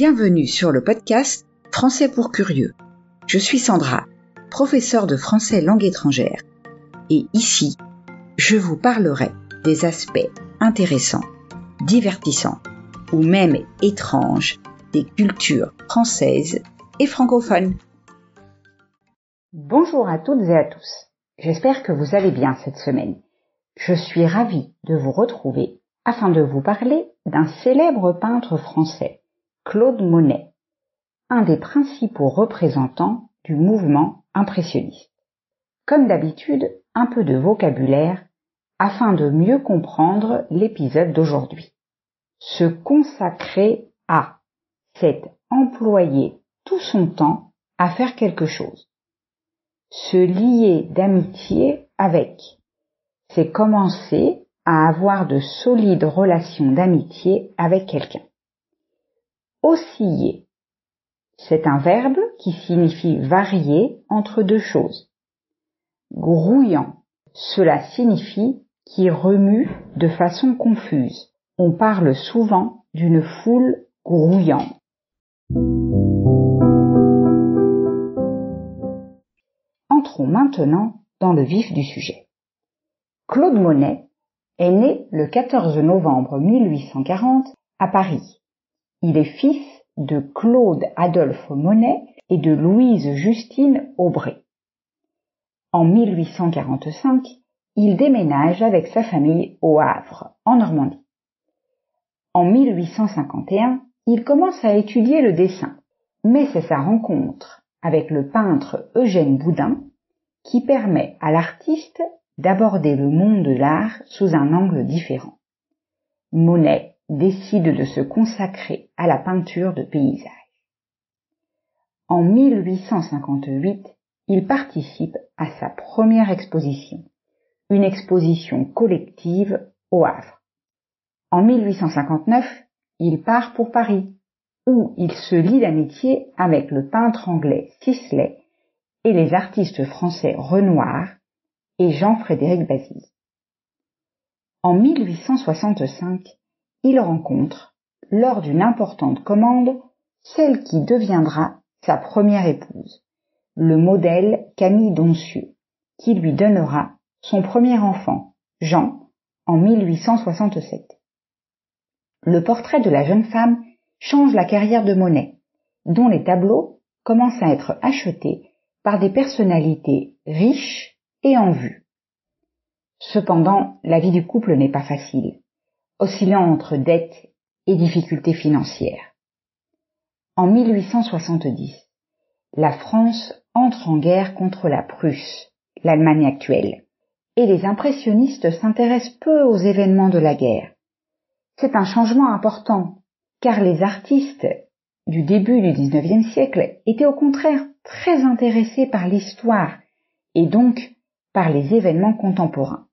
Bienvenue sur le podcast Français pour curieux. Je suis Sandra, professeure de français langue étrangère. Et ici, je vous parlerai des aspects intéressants, divertissants ou même étranges des cultures françaises et francophones. Bonjour à toutes et à tous. J'espère que vous allez bien cette semaine. Je suis ravie de vous retrouver afin de vous parler d'un célèbre peintre français, Claude Monet, un des principaux représentants du mouvement impressionniste. Comme d'habitude, un peu de vocabulaire afin de mieux comprendre l'épisode d'aujourd'hui. Se consacrer à, c'est employer tout son temps à faire quelque chose. Se lier d'amitié avec, c'est commencer à avoir de solides relations d'amitié avec quelqu'un. Osciller. C'est un verbe qui signifie varier entre deux choses. Grouillant. Cela signifie qui remue de façon confuse. On parle souvent d'une foule grouillante. Entrons maintenant dans le vif du sujet. Claude Monet est né le 14 novembre 1840 à Paris. Il est fils de Claude Adolphe Monet et de Louise Justine Aubray. En 1845, il déménage avec sa famille au Havre, en Normandie. En 1851, il commence à étudier le dessin, mais c'est sa rencontre avec le peintre Eugène Boudin qui permet à l'artiste d'aborder le monde de l'art sous un angle différent. Monet décide de se consacrer à la peinture de paysage. En 1858, il participe à sa première exposition, une exposition collective au Havre. En 1859, il part pour Paris, où il se lie d'amitié avec le peintre anglais Sisley et les artistes français Renoir et Jean-Frédéric Bazille. En 1865, il rencontre, lors d'une importante commande, celle qui deviendra sa première épouse, le modèle Camille Doncieux, qui lui donnera son premier enfant, Jean, en 1867. Le portrait de la jeune femme change la carrière de Monet, dont les tableaux commencent à être achetés par des personnalités riches et en vue. Cependant, la vie du couple n'est pas facile, oscillant entre dettes et difficultés financières. En 1870, la France entre en guerre contre la Prusse, l'Allemagne actuelle, et les impressionnistes s'intéressent peu aux événements de la guerre. C'est un changement important, car les artistes du début du XIXe siècle étaient au contraire très intéressés par l'histoire et donc par les événements contemporains.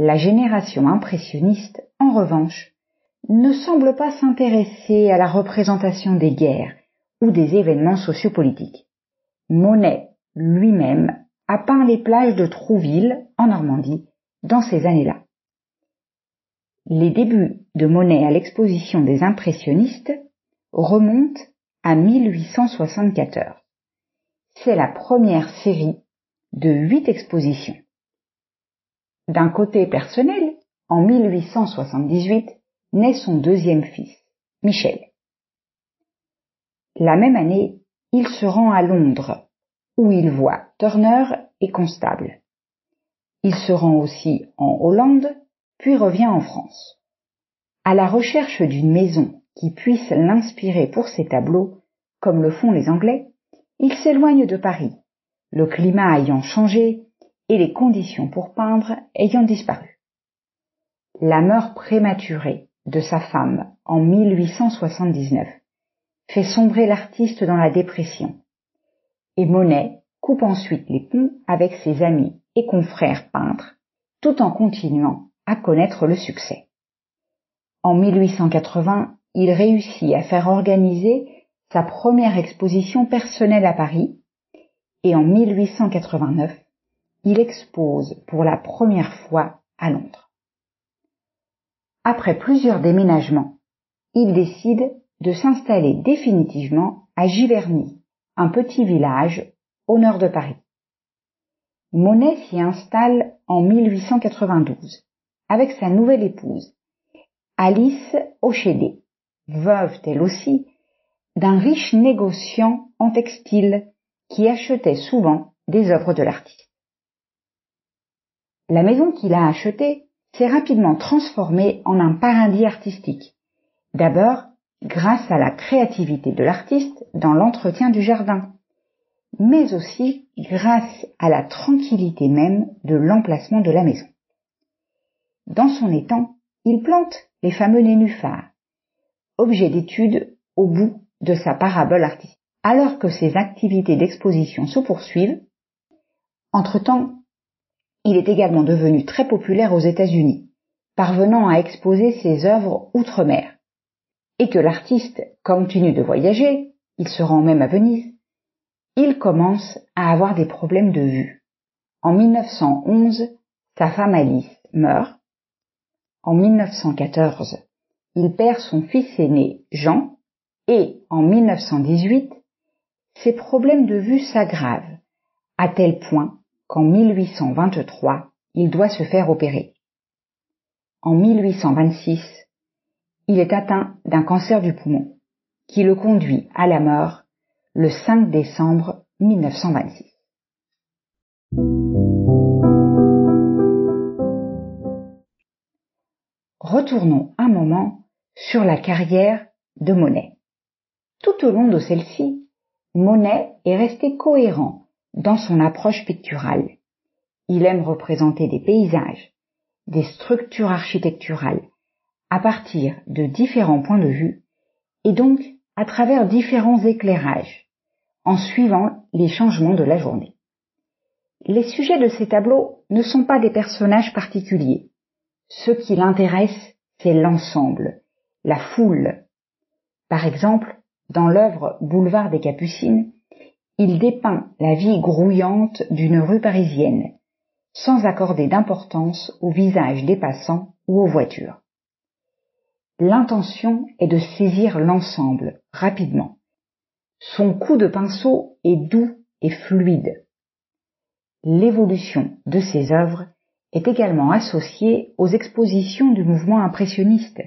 La génération impressionniste, en revanche, ne semble pas s'intéresser à la représentation des guerres ou des événements sociopolitiques. Monet lui-même a peint les plages de Trouville, en Normandie, dans ces années-là. Les débuts de Monet à l'exposition des impressionnistes remontent à 1874. C'est la première série de huit expositions. D'un côté personnel, en 1878, naît son deuxième fils, Michel. La même année, il se rend à Londres, où il voit Turner et Constable. Il se rend aussi en Hollande, puis revient en France. À la recherche d'une maison qui puisse l'inspirer pour ses tableaux, comme le font les Anglais, il s'éloigne de Paris le climat ayant changé et les conditions pour peindre ayant disparu. La mort prématurée de sa femme en 1879 fait sombrer l'artiste dans la dépression, et Monet coupe ensuite les ponts avec ses amis et confrères peintres, tout en continuant à connaître le succès. En 1880, il réussit à faire organiser sa première exposition personnelle à Paris, et en 1889, il expose pour la première fois à Londres. Après plusieurs déménagements, il décide de s'installer définitivement à Giverny, un petit village au nord de Paris. Monet s'y installe en 1892 avec sa nouvelle épouse, Alice Auchédé, veuve elle aussi d'un riche négociant en textile qui achetait souvent des œuvres de l'artiste. La maison qu'il a achetée s'est rapidement transformée en un paradis artistique. D'abord, grâce à la créativité de l'artiste dans l'entretien du jardin, mais aussi grâce à la tranquillité même de l'emplacement de la maison. Dans son étang, il plante les fameux nénuphars, objet d'étude au bout de sa parabole artistique. Alors que ses activités d'exposition se poursuivent, entre-temps, il est également devenu très populaire aux États-Unis, parvenant à exposer ses œuvres outre-mer, et que l'artiste continue de voyager, il se rend même à Venise, il commence à avoir des problèmes de vue. En 1911, sa femme Alice meurt. En 1914, il perd son fils aîné Jean et en 1918, ses problèmes de vue s'aggravent à tel point qu'en 1823, il doit se faire opérer. En 1826, il est atteint d'un cancer du poumon qui le conduit à la mort le 5 décembre 1926. Retournons un moment sur la carrière de Monet. Tout au long de celle-ci, Monet est resté cohérent dans son approche picturale. Il aime représenter des paysages, des structures architecturales, à partir de différents points de vue, et donc à travers différents éclairages, en suivant les changements de la journée. Les sujets de ces tableaux ne sont pas des personnages particuliers. Ce qui l'intéresse, c'est l'ensemble, la foule. Par exemple, dans l'œuvre Boulevard des Capucines, il dépeint la vie grouillante d'une rue parisienne, sans accorder d'importance au visage des passants ou aux voitures. L'intention est de saisir l'ensemble rapidement. Son coup de pinceau est doux et fluide. L'évolution de ses œuvres est également associée aux expositions du mouvement impressionniste,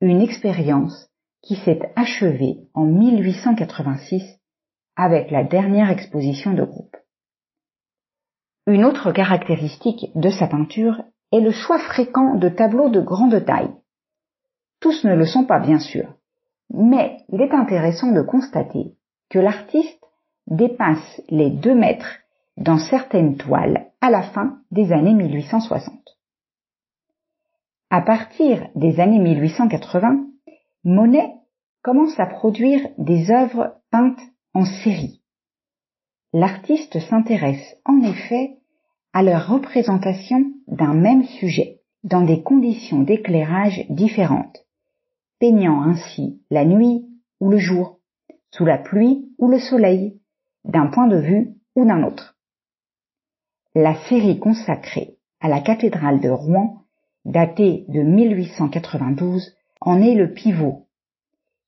une expérience qui s'est achevé en 1886 avec la dernière exposition de groupe. Une autre caractéristique de sa peinture est le choix fréquent de tableaux de grande taille. Tous ne le sont pas bien sûr, mais il est intéressant de constater que l'artiste dépasse les deux mètres dans certaines toiles à la fin des années 1860. À partir des années 1880, Monet commence à produire des œuvres peintes en série. L'artiste s'intéresse en effet à leur représentation d'un même sujet dans des conditions d'éclairage différentes, peignant ainsi la nuit ou le jour, sous la pluie ou le soleil, d'un point de vue ou d'un autre. La série consacrée à la cathédrale de Rouen, datée de 1892, en est le pivot.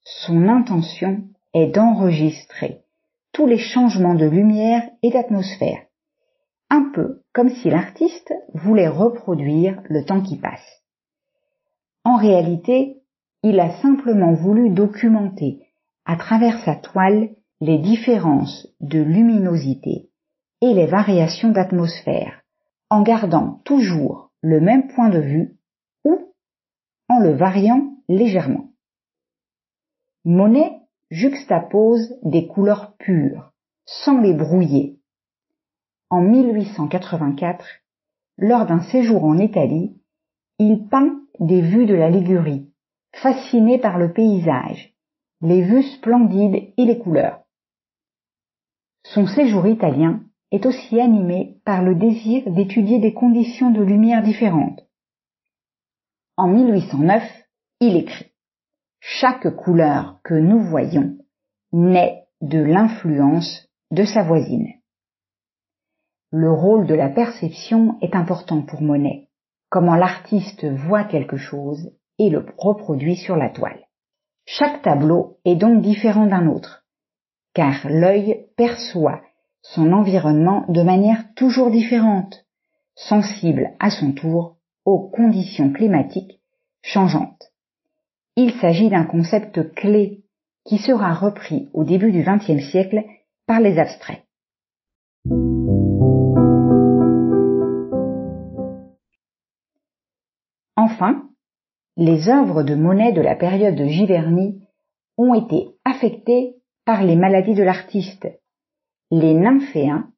Son intention est d'enregistrer tous les changements de lumière et d'atmosphère, un peu comme si l'artiste voulait reproduire le temps qui passe. En réalité, il a simplement voulu documenter à travers sa toile les différences de luminosité et les variations d'atmosphère, en gardant toujours le même point de vue ou en le variant légèrement. Monet juxtapose des couleurs pures, sans les brouiller. En 1884, lors d'un séjour en Italie, il peint des vues de la Ligurie, fasciné par le paysage, les vues splendides et les couleurs. Son séjour italien est aussi animé par le désir d'étudier des conditions de lumière différentes. En 1809, il écrit Chaque couleur que nous voyons naît de l'influence de sa voisine. Le rôle de la perception est important pour Monet, comment l'artiste voit quelque chose et le reproduit sur la toile. Chaque tableau est donc différent d'un autre, car l'œil perçoit son environnement de manière toujours différente, sensible à son tour aux conditions climatiques changeantes. Il s'agit d'un concept clé qui sera repris au début du XXe siècle par les abstraits. Enfin, les œuvres de Monet de la période de Giverny ont été affectées par les maladies de l'artiste. Les nymphéens,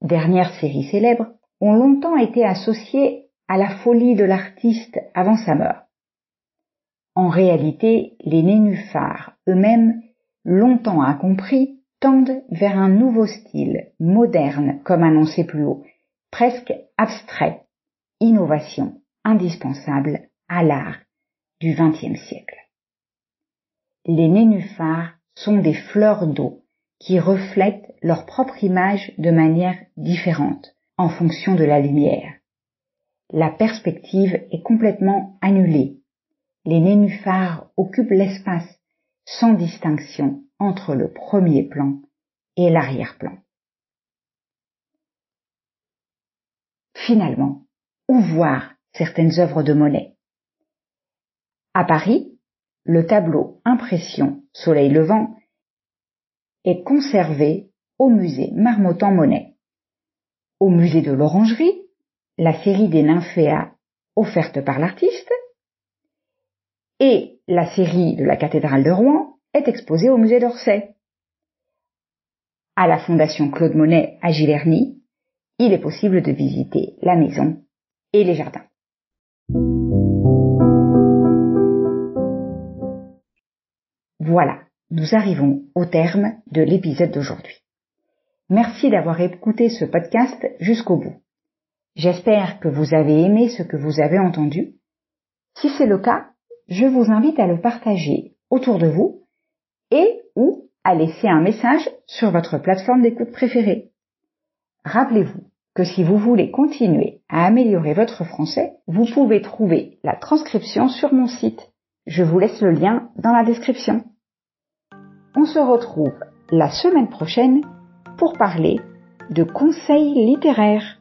dernière série célèbre, ont longtemps été associés à la folie de l'artiste avant sa mort. En réalité, les nénuphars eux-mêmes, longtemps incompris, tendent vers un nouveau style, moderne comme annoncé plus haut, presque abstrait, innovation indispensable à l'art du XXe siècle. Les nénuphars sont des fleurs d'eau qui reflètent leur propre image de manière différente en fonction de la lumière. La perspective est complètement annulée. Les nénuphars occupent l'espace sans distinction entre le premier plan et l'arrière-plan. Finalement, où voir certaines œuvres de Monet? À Paris, le tableau Impression Soleil levant est conservé au musée Marmottan-Monet. Au musée de l'Orangerie, la série des nymphéas offerte par l'artiste et la série de la cathédrale de Rouen est exposée au musée d'Orsay. À la Fondation Claude Monet à Giverny, il est possible de visiter la maison et les jardins. Voilà, nous arrivons au terme de l'épisode d'aujourd'hui. Merci d'avoir écouté ce podcast jusqu'au bout. J'espère que vous avez aimé ce que vous avez entendu. Si c'est le cas, je vous invite à le partager autour de vous et ou à laisser un message sur votre plateforme d'écoute préférée. Rappelez-vous que si vous voulez continuer à améliorer votre français, vous pouvez trouver la transcription sur mon site. Je vous laisse le lien dans la description. On se retrouve la semaine prochaine pour parler de conseils littéraires.